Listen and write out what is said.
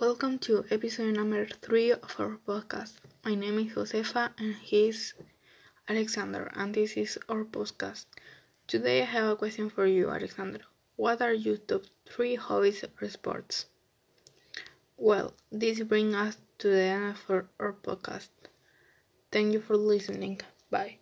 Welcome to episode number three of our podcast. My name is Josefa and he is Alexander, and this is our podcast. Today I have a question for you, Alexander. What are your top three hobbies or sports? Well, this brings us to the end of our, podcast. Thank you for listening. Bye.